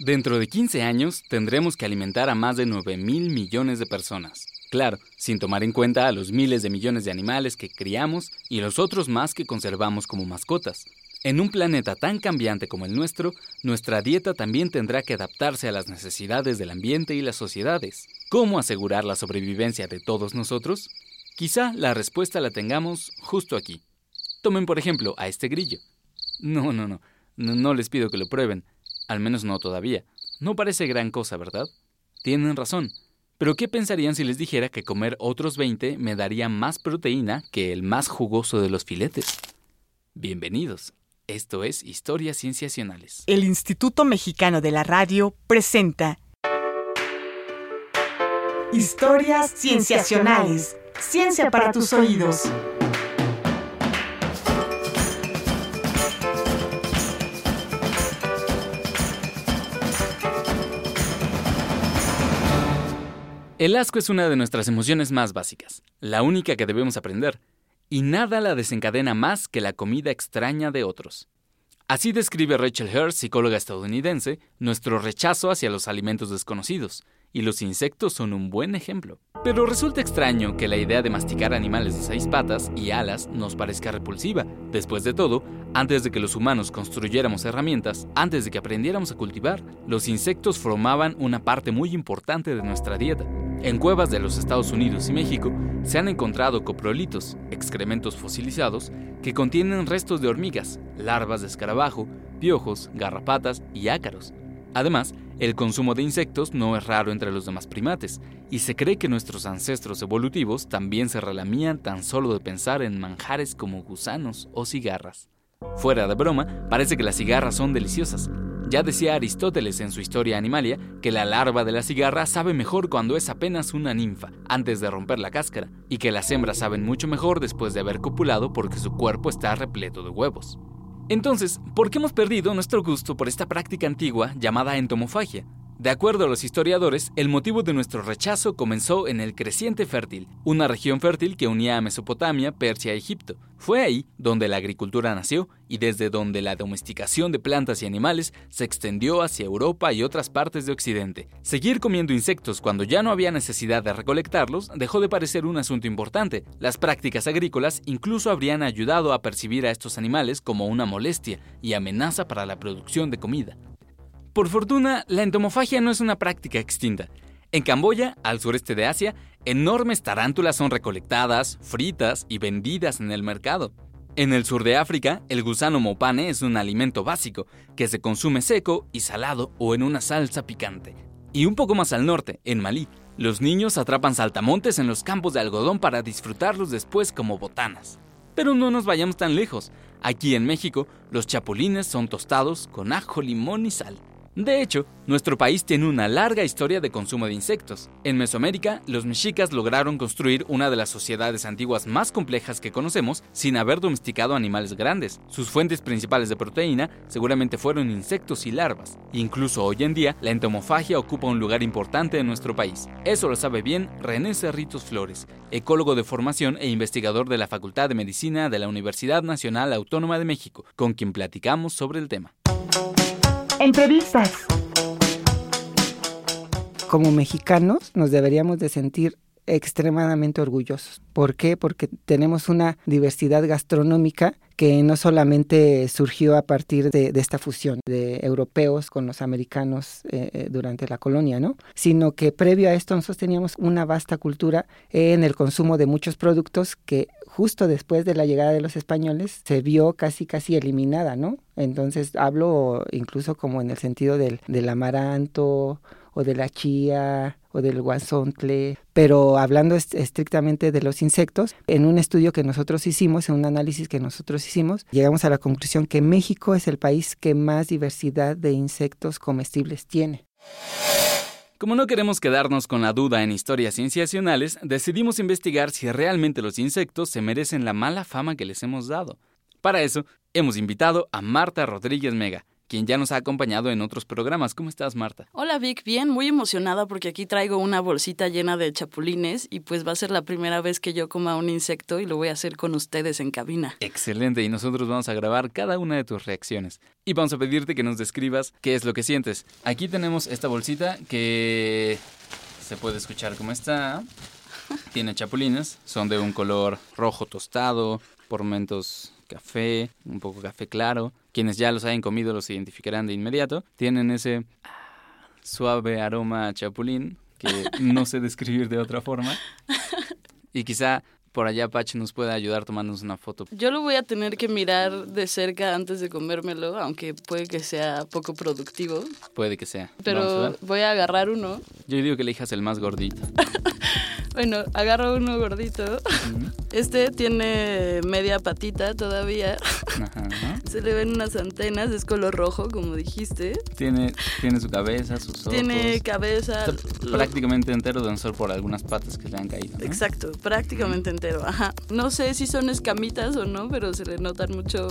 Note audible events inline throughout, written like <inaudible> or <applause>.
Dentro de 15 años tendremos que alimentar a más de 9 mil millones de personas. Claro, sin tomar en cuenta a los miles de millones de animales que criamos y los otros más que conservamos como mascotas. En un planeta tan cambiante como el nuestro, nuestra dieta también tendrá que adaptarse a las necesidades del ambiente y las sociedades. ¿Cómo asegurar la sobrevivencia de todos nosotros? Quizá la respuesta la tengamos justo aquí. Tomen por ejemplo a este grillo. No, no, no, no, no les pido que lo prueben, al menos no todavía. No parece gran cosa, ¿verdad? Tienen razón. Pero ¿qué pensarían si les dijera que comer otros 20 me daría más proteína que el más jugoso de los filetes? Bienvenidos. Esto es Historias Cienciacionales. El Instituto Mexicano de la Radio presenta Historias Cienciacionales. Ciencia para tus oídos. El asco es una de nuestras emociones más básicas, la única que debemos aprender, y nada la desencadena más que la comida extraña de otros. Así describe Rachel Hurst, psicóloga estadounidense, nuestro rechazo hacia los alimentos desconocidos, y los insectos son un buen ejemplo. Pero resulta extraño que la idea de masticar animales de seis patas y alas nos parezca repulsiva. Después de todo, antes de que los humanos construyéramos herramientas, antes de que aprendiéramos a cultivar, los insectos formaban una parte muy importante de nuestra dieta. En cuevas de los Estados Unidos y México se han encontrado coprolitos, excrementos fosilizados, que contienen restos de hormigas, larvas de escarabajo, piojos, garrapatas y ácaros. Además, el consumo de insectos no es raro entre los demás primates, y se cree que nuestros ancestros evolutivos también se relamían tan solo de pensar en manjares como gusanos o cigarras. Fuera de broma, parece que las cigarras son deliciosas. Ya decía Aristóteles en su Historia Animalia que la larva de la cigarra sabe mejor cuando es apenas una ninfa, antes de romper la cáscara, y que las hembras saben mucho mejor después de haber copulado porque su cuerpo está repleto de huevos. Entonces, ¿por qué hemos perdido nuestro gusto por esta práctica antigua llamada entomofagia? De acuerdo a los historiadores, el motivo de nuestro rechazo comenzó en el creciente fértil, una región fértil que unía a Mesopotamia, Persia y Egipto. Fue ahí donde la agricultura nació y desde donde la domesticación de plantas y animales se extendió hacia Europa y otras partes de Occidente. Seguir comiendo insectos cuando ya no había necesidad de recolectarlos dejó de parecer un asunto importante. Las prácticas agrícolas incluso habrían ayudado a percibir a estos animales como una molestia y amenaza para la producción de comida. Por fortuna, la entomofagia no es una práctica extinta. En Camboya, al sureste de Asia, enormes tarántulas son recolectadas, fritas y vendidas en el mercado. En el sur de África, el gusano mopane es un alimento básico que se consume seco y salado o en una salsa picante. Y un poco más al norte, en Malí, los niños atrapan saltamontes en los campos de algodón para disfrutarlos después como botanas. Pero no nos vayamos tan lejos. Aquí en México, los chapulines son tostados con ajo, limón y sal. De hecho, nuestro país tiene una larga historia de consumo de insectos. En Mesoamérica, los mexicas lograron construir una de las sociedades antiguas más complejas que conocemos sin haber domesticado animales grandes. Sus fuentes principales de proteína seguramente fueron insectos y larvas. Incluso hoy en día, la entomofagia ocupa un lugar importante en nuestro país. Eso lo sabe bien René Cerritos Flores, ecólogo de formación e investigador de la Facultad de Medicina de la Universidad Nacional Autónoma de México, con quien platicamos sobre el tema. Entrevistas. Como mexicanos nos deberíamos de sentir extremadamente orgullosos. ¿Por qué? Porque tenemos una diversidad gastronómica que no solamente surgió a partir de, esta fusión de europeos con los americanos eh, eh, durante la colonia, ¿no? Sino que previo a esto nosotros teníamos una vasta cultura en el consumo de muchos productos que justo después de la llegada de los españoles se vio casi casi eliminada, ¿no? Entonces hablo incluso como en el sentido del, del amaranto o de la chía o del guasontle, pero hablando estrictamente de los insectos, en un estudio que nosotros hicimos, en un análisis que nosotros hicimos, llegamos a la conclusión que México es el país que más diversidad de insectos comestibles tiene. Como no queremos quedarnos con la duda en historias cienciacionales, decidimos investigar si realmente los insectos se merecen la mala fama que les hemos dado. Para eso, hemos invitado a Marta Rodríguez Mega, quien ya nos ha acompañado en otros programas. ¿Cómo estás, Marta? Hola, Vic. Bien, muy emocionada porque aquí traigo una bolsita llena de chapulines y pues va a ser la primera vez que yo coma un insecto y lo voy a hacer con ustedes en cabina. Excelente, y nosotros vamos a grabar cada una de tus reacciones. Y vamos a pedirte que nos describas qué es lo que sientes. Aquí tenemos esta bolsita que se puede escuchar cómo está. Tiene chapulines, son de un color rojo tostado, por momentos café, un poco café claro. Quienes ya los hayan comido los identificarán de inmediato. Tienen ese suave aroma a chapulín que <laughs> no sé describir de otra forma. Y quizá por allá Pache nos pueda ayudar tomándonos una foto. Yo lo voy a tener que mirar de cerca antes de comérmelo, aunque puede que sea poco productivo. Puede que sea. Pero voy a agarrar uno. Yo digo que elijas el más gordito. <laughs> Bueno, agarro uno gordito. Este tiene media patita todavía. <laughs> Se le ven unas antenas, es color rojo, como dijiste. Tiene, tiene su cabeza, sus ojos. Tiene cabeza. prácticamente entero, de ser por algunas patas que le han caído. Exacto, prácticamente entero. Ajá. No sé si son escamitas o no, pero se le notan mucho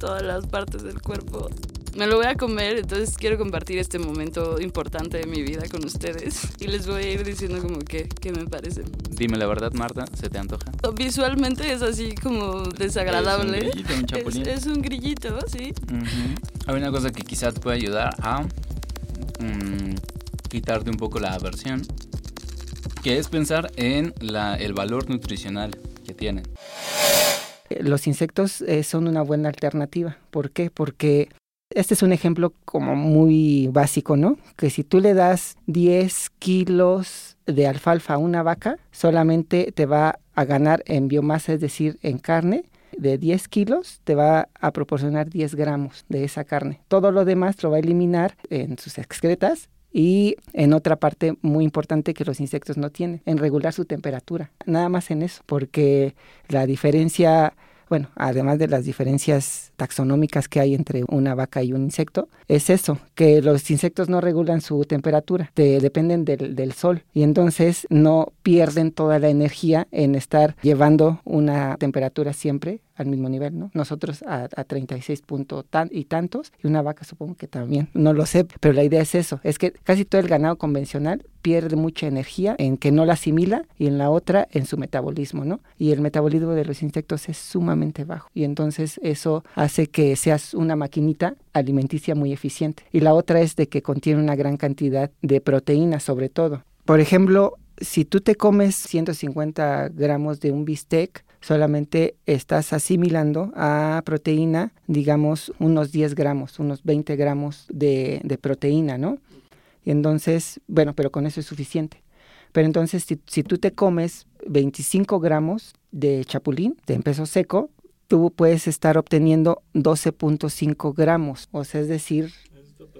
todas las partes del cuerpo me lo voy a comer, entonces quiero compartir este momento importante de mi vida con ustedes y les voy a ir diciendo como que, qué me parece. Dime la verdad, Marta, ¿se te antoja? Visualmente es así como desagradable. Es un grillito, un <laughs> chapulín. Es, un grillito, sí. Hay una cosa que quizá te puede ayudar a mm, quitarte un poco la aversión, que es pensar en la, el valor nutricional que tienen los insectos eh, son una buena alternativa. ¿Por qué? Porque este es un ejemplo como muy básico, ¿no? Que si tú le das 10 kilos de alfalfa a una vaca, solamente te va a ganar en biomasa, es decir, en carne, de 10 kilos te va a proporcionar 10 gramos de esa carne. Todo lo demás lo va a eliminar en sus excretas y en otra parte muy importante que los insectos no tienen, en regular su temperatura. Nada más en eso, porque la diferencia bueno, además de las diferencias taxonómicas que hay entre una vaca y un insecto, es eso, que los insectos no regulan su temperatura, dependen del, sol y entonces no pierden toda la energía en estar llevando una temperatura siempre al mismo nivel, ¿no? Nosotros a, a 36 puntos tan, y tantos, y una vaca supongo que también, no lo sé, pero la idea es eso, es que casi todo el ganado convencional pierde mucha energía en que no la asimila y en la otra en su metabolismo, ¿no? Y el metabolismo de los insectos es sumamente bajo y entonces eso hace que seas una maquinita alimenticia muy eficiente. Y la otra es de que contiene una gran cantidad de proteínas sobre todo. Por ejemplo, si tú te comes 150 gramos de un bistec, solamente estás asimilando a proteína, digamos, unos 10 gramos, unos 20 gramos de, proteína, ¿no? Y entonces, bueno, pero con eso es suficiente. Pero entonces, si, si tú te comes 25 gramos de chapulín, de peso seco, tú puedes estar obteniendo 12.5 gramos, o sea, es decir,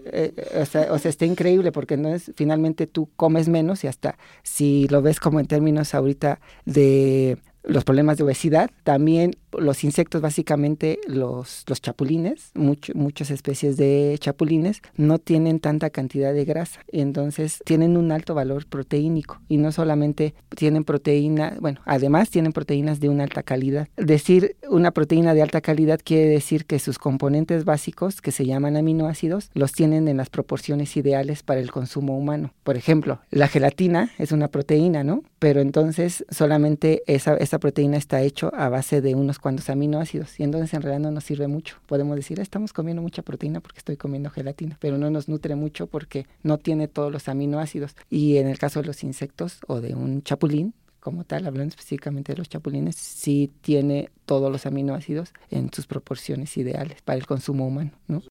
eh, o, sea, o, sea, está increíble porque entonces finalmente tú comes menos y hasta si lo ves como en términos ahorita de los problemas de obesidad, también los insectos, básicamente los, los chapulines, muchas especies de chapulines, no tienen tanta cantidad de grasa, entonces tienen un alto valor proteínico y no solamente tienen proteína, bueno, además tienen proteínas de una alta calidad. Decir una proteína de alta calidad quiere decir que sus componentes básicos, que se llaman aminoácidos, los tienen en las proporciones ideales para el consumo humano. Por ejemplo, la gelatina es una proteína, ¿no? Pero entonces solamente esa, esa proteína está hecho a base de unos cuantos aminoácidos y entonces en realidad no nos sirve mucho. Podemos decir, estamos comiendo mucha proteína porque estoy comiendo gelatina, pero no nos nutre mucho porque no tiene todos los aminoácidos. Y en el caso de los insectos o de un chapulín, como tal, hablando específicamente de los chapulines, sí tiene todos los aminoácidos en sus proporciones ideales para el consumo humano. ¿no?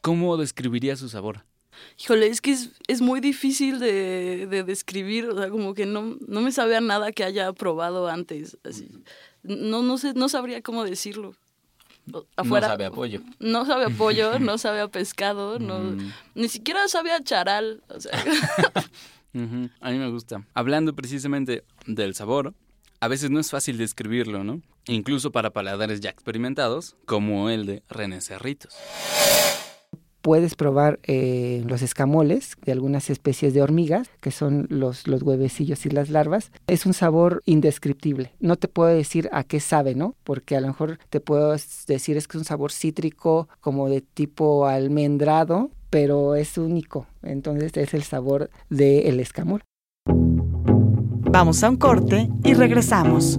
¿Cómo describiría su sabor? Híjole, es que es, es muy difícil de, de, describir, o sea, como que no, no me sabe a nada que haya probado antes. Así no, no, sé, no sabría cómo decirlo. Afuera, no sabe a pollo. No sabe a pollo, <laughs> no sabe a pescado, no, mm. ni siquiera sabe a charal. <laughs> A mí me gusta. Hablando precisamente del sabor, a veces no es fácil describirlo, ¿no? Incluso para paladares ya experimentados, como el de René Cerritos. Puedes probar eh, los escamoles de algunas especies de hormigas, que son los, los huevecillos y las larvas. Es un sabor indescriptible. No te puedo decir a qué sabe, ¿no? Porque a lo mejor te puedo decir es que es un sabor cítrico, como de tipo almendrado, pero es único. Entonces es el sabor del escamol. Vamos a un corte y regresamos.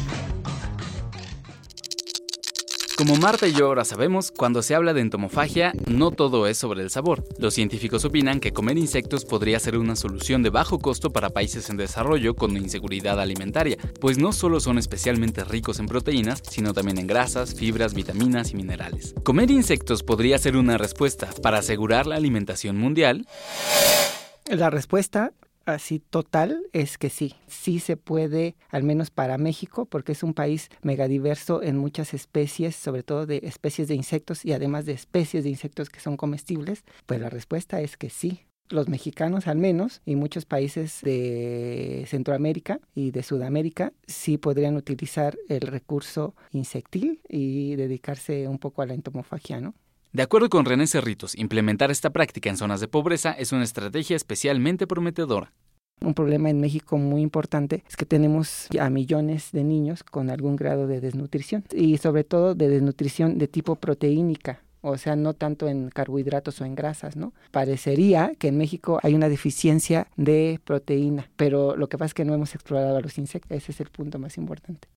Como Marta y yo ahora sabemos, cuando se habla de entomofagia, no todo es sobre el sabor. Los científicos opinan que comer insectos podría ser una solución de bajo costo para países en desarrollo con inseguridad alimentaria, pues no solo son especialmente ricos en proteínas, sino también en grasas, fibras, vitaminas y minerales. ¿Comer insectos podría ser una respuesta para asegurar la alimentación mundial? La respuesta así total es que sí, sí se puede, al menos para México, porque es un país megadiverso en muchas especies, sobre todo de especies de insectos y además de especies de insectos que son comestibles, pues la respuesta es que sí. Los mexicanos al menos y muchos países de Centroamérica y de Sudamérica sí podrían utilizar el recurso insectil y dedicarse un poco a la entomofagia, ¿no? De acuerdo con René Cerritos, implementar esta práctica en zonas de pobreza es una estrategia especialmente prometedora. Un problema en México muy importante es que tenemos a millones de niños con algún grado de desnutrición y sobre todo de desnutrición de tipo proteínica. O sea, no tanto en carbohidratos o en grasas, ¿no? Parecería que en México hay una deficiencia de proteína, pero lo que pasa es que no hemos explorado a los insectos. Ese es el punto más importante.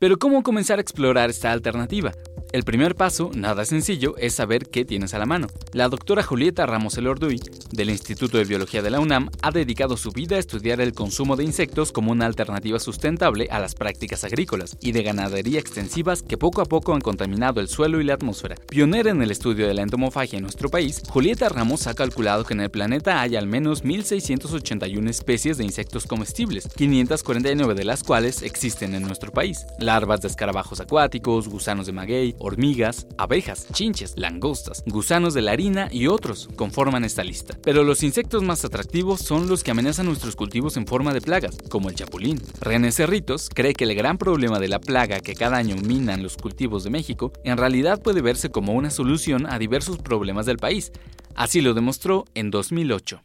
Pero ¿cómo comenzar a explorar esta alternativa? El primer paso, nada sencillo, es saber qué tienes a la mano. La doctora Julieta Ramos Elorduy, del Instituto de Biología de la UNAM, ha dedicado su vida a estudiar el consumo de insectos como una alternativa sustentable a las prácticas agrícolas y de ganadería extensivas que poco a poco han contaminado el suelo y la atmósfera. Pionera en el estudio de la entomofagia en nuestro país, Julieta Ramos ha calculado que en el planeta hay al menos 1.681 especies de insectos comestibles, 549 de las cuales existen en nuestro país. Larvas de escarabajos acuáticos, gusanos de maguey, hormigas, abejas, chinches, langostas, gusanos de la harina y otros conforman esta lista. Pero los insectos más atractivos son los que amenazan nuestros cultivos en forma de plagas, como el chapulín. René Cerritos cree que el gran problema de la plaga que cada año minan los cultivos de México en realidad puede verse como una solución a diversos problemas del país. Así lo demostró en 2008.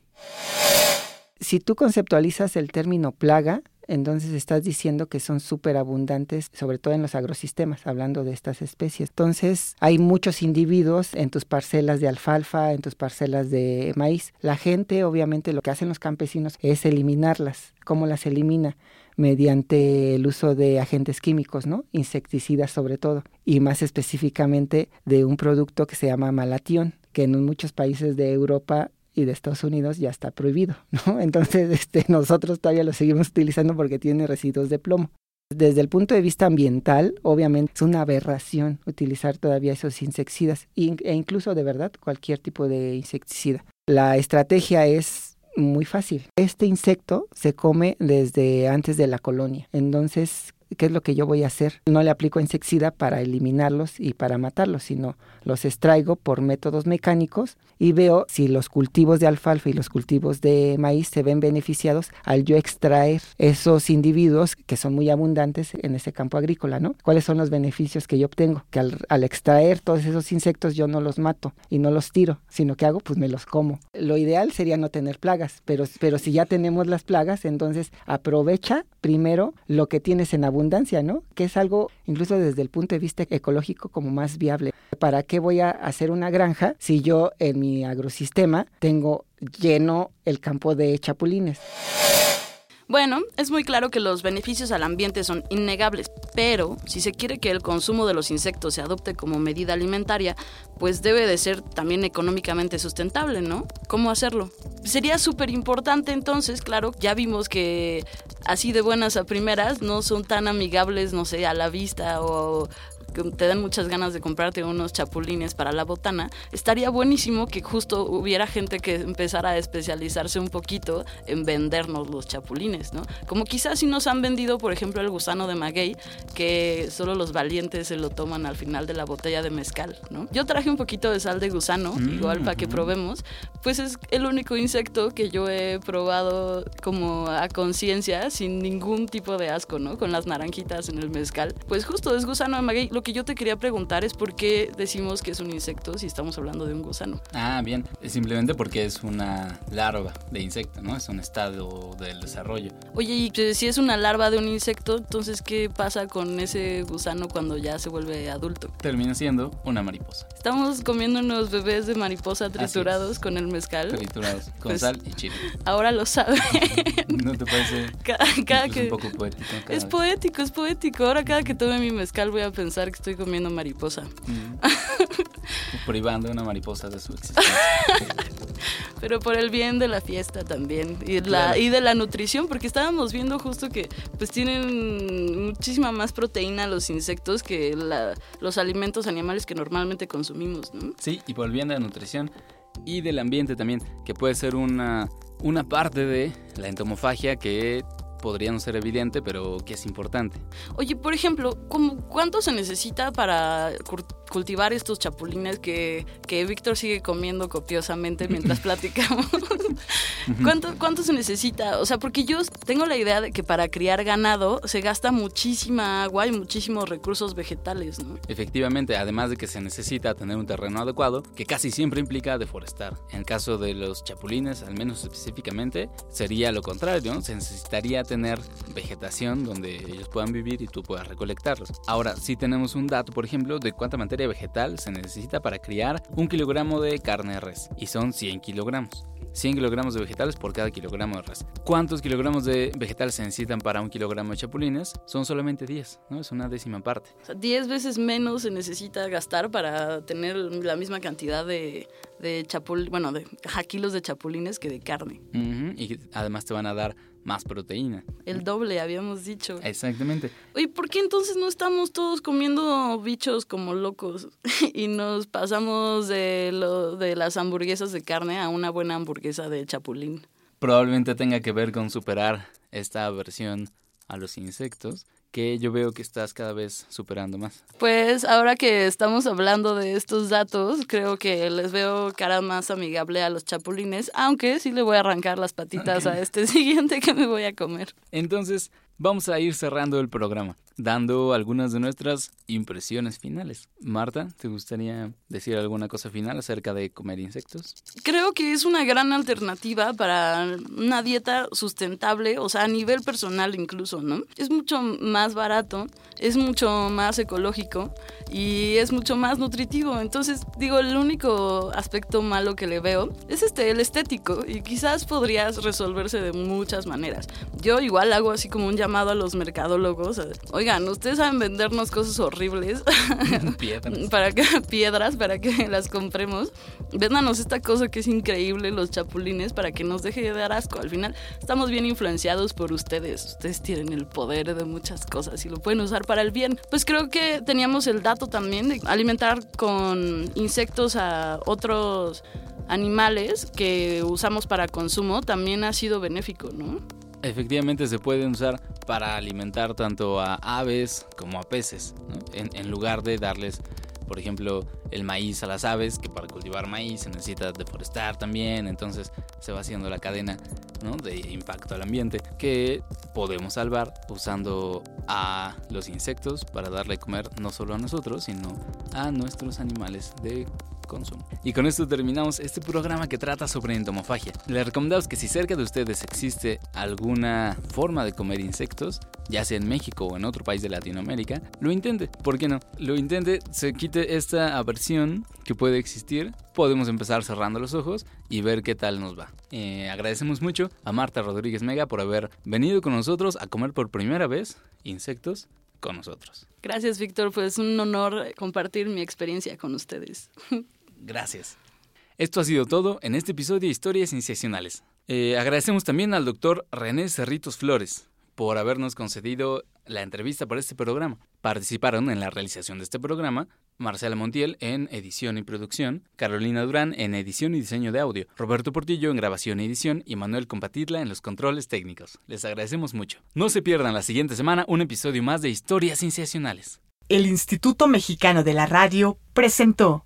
Si tú conceptualizas el término plaga, entonces estás diciendo que son súper abundantes, sobre todo en los agrosistemas, hablando de estas especies. Entonces hay muchos individuos en tus parcelas de alfalfa, en tus parcelas de maíz. La gente, obviamente, lo que hacen los campesinos es eliminarlas. ¿Cómo las elimina? mediante el uso de agentes químicos, ¿no? Insecticidas sobre todo, y más específicamente de un producto que se llama malatión, que en muchos países de Europa y de Estados Unidos ya está prohibido, <laughs> ¿no? Entonces, este, nosotros todavía lo seguimos utilizando porque tiene residuos de plomo. Desde el punto de vista ambiental, obviamente es una aberración utilizar todavía esos insecticidas e incluso de verdad cualquier tipo de insecticida. La estrategia es muy fácil. Este insecto se come desde antes de la colonia. Entonces, ¿qué es lo que yo voy a hacer? No le aplico insecticida para eliminarlos y para matarlos, sino los extraigo por métodos mecánicos y veo si los cultivos de alfalfa y los cultivos de maíz se ven beneficiados al yo extraer esos individuos que son muy abundantes en ese campo agrícola, ¿no? ¿Cuáles son los beneficios que yo obtengo? Que al, extraer todos esos insectos yo no los mato y no los tiro, sino que hago, pues me los como. Lo ideal sería no tener plagas, pero, pero si ya tenemos las plagas, entonces aprovecha primero lo que tienes en abundancia, ¿no? Que es algo, incluso desde el punto de vista ecológico, como más viable. ¿Para qué voy a hacer una granja si yo en mi agrosistema tengo lleno el campo de chapulines? Bueno, es muy claro que los beneficios al ambiente son innegables, pero si se quiere que el consumo de los insectos se adopte como medida alimentaria, pues debe de ser también económicamente sustentable, ¿no? ¿Cómo hacerlo? Sería súper importante entonces, claro, ya vimos que así de buenas a primeras no son tan amigables, no sé, a la vista o que te dan muchas ganas de comprarte unos chapulines para la botana, estaría buenísimo que justo hubiera gente que empezara a especializarse un poquito en vendernos los chapulines, ¿no? Como quizás si nos han vendido, por ejemplo, el gusano de maguey, que solo los valientes se lo toman al final de la botella de mezcal, ¿no? Yo traje un poquito de sal de gusano, Mm, igual para que probemos, pues es el único insecto que yo he probado como a conciencia, sin ningún tipo de asco, ¿no? Con las naranjitas en el mezcal. Pues justo es gusano de maguey. Lo que yo te quería preguntar es por qué decimos que es un insecto si estamos hablando de un gusano. Ah, bien. Es simplemente porque es una larva de insecto, ¿no? Es un estado del desarrollo. Oye, y pues, si es una larva de un insecto, entonces ¿qué pasa con ese gusano cuando ya se vuelve adulto? Termina siendo una mariposa. Estamos comiendo unos bebés de mariposa es. triturados con el mezcal. Triturados con Pues- sal y chile. Ahora lo saben. <laughs> ¿No te parece cada, que... un poco poético? Es vez? poético, es poético. Ahora cada que tome mi mezcal voy a pensar que estoy comiendo mariposa. Mm. <laughs> Privando una mariposa de su existencia. <laughs> Pero por el bien de la fiesta también. Y, la, y de la nutrición, porque estábamos viendo justo que pues tienen muchísima más proteína los insectos que la- los alimentos animales que normalmente consumimos, ¿no? Sí, y por el bien de la nutrición y del ambiente también, que puede ser una, una parte de la entomofagia que podría no ser evidente, pero que es importante. Oye, por ejemplo, ¿cómo- ¿cuánto se necesita para cultivar estos chapulines que, que Víctor sigue comiendo copiosamente <laughs> mientras platicamos? ¿Cuánto, ¿Cuánto se necesita? O sea, porque yo tengo la idea de que para criar ganado se gasta muchísima agua y muchísimos recursos vegetales, ¿no? Efectivamente, además de que se necesita tener un terreno adecuado, que casi siempre implica deforestar. En el caso de los chapulines, al menos específicamente, sería lo contrario, ¿no? Se necesitaría tener vegetación donde ellos puedan vivir y tú puedas recolectarlos. Ahora, sí tenemos un dato, por ejemplo, de cuánta materia vegetal se necesita para criar un kilogramo de carne de res, y son 100 kilogramos. 100 kilogramos de vegetales por cada kilogramo de res. ¿Cuántos kilogramos de vegetales se necesitan para un kilogramo de chapulines? Son solamente 10, ¿no? Es una décima parte. O sea, 10 veces menos se necesita gastar para tener la misma cantidad de, de chapul, bueno, de kilos de chapulines que de carne. Ujú, Y además te van a dar más proteína. El doble, habíamos dicho. Exactamente. Oye, ¿por qué entonces no estamos todos comiendo bichos como locos <laughs> y nos pasamos de, lo, de las hamburguesas de carne a una buena hamburguesa de chapulín? Probablemente tenga que ver con superar esta aversión a los insectos que yo veo que estás cada vez superando más. Pues ahora que estamos hablando de estos datos, creo que les veo cara más amigable a los chapulines, aunque sí le voy a arrancar las patitas a este <laughs> siguiente que me voy a comer. Entonces, vamos a ir cerrando el programa, dando algunas de nuestras impresiones finales. Marta, ¿te gustaría decir alguna cosa final acerca de comer insectos? Creo que es una gran alternativa para una dieta sustentable, o sea, a nivel personal incluso, ¿no? Es mucho más barato, es mucho más ecológico y es mucho más nutritivo. Entonces, digo, el único aspecto malo que le veo es este, el estético, y quizás podrías resolverse de muchas maneras. Yo igual hago así como un llamado a los mercadólogos. a- Oigan, ustedes saben vendernos cosas horribles <laughs> Piedras. <laughs> para que piedras para que las compremos. Véndanos esta cosa que es increíble, los chapulines, para que nos deje de dar asco. Al final estamos bien influenciados por ustedes. Ustedes tienen el poder de muchas cosas y lo pueden usar para el bien. Pues creo que teníamos el dato también de alimentar con insectos a otros animales que usamos para consumo también ha sido benéfico, ¿no? Efectivamente se pueden usar para alimentar tanto a aves como a peces, en, lugar de darles, por ejemplo, el maíz a las aves, que para cultivar maíz se necesita deforestar también, entonces se va haciendo la cadena de impacto al ambiente que podemos salvar usando a los insectos para darle comer no solo a nosotros, sino a nuestros animales de consumo. Y con esto terminamos este programa que trata sobre entomofagia. Les recomendamos que si cerca de ustedes existe alguna forma de comer insectos, ya sea en México o en otro país de Latinoamérica, lo intente. ¿Por qué no? Lo intente, se quite esta aversión que puede existir. Podemos empezar cerrando los ojos y ver qué tal nos va. Eh, agradecemos mucho a Marta Rodríguez Mega por haber venido con nosotros a comer por primera vez insectos con nosotros. Gracias, Víctor. Pues un honor compartir mi experiencia con ustedes. <laughs> Gracias. Esto ha sido todo en este episodio de Historias Sensacionales. Eh, agradecemos también al doctor René Cerritos Flores por habernos concedido la entrevista para este programa. Participaron en la realización de este programa Marcela Montiel en edición y producción, Carolina Durán en edición y diseño de audio, Roberto Portillo en grabación y edición y Manuel Compatitla en los controles técnicos. Les agradecemos mucho. No se pierdan la siguiente semana un episodio más de Historias Cienciacionales. El Instituto Mexicano de la Radio presentó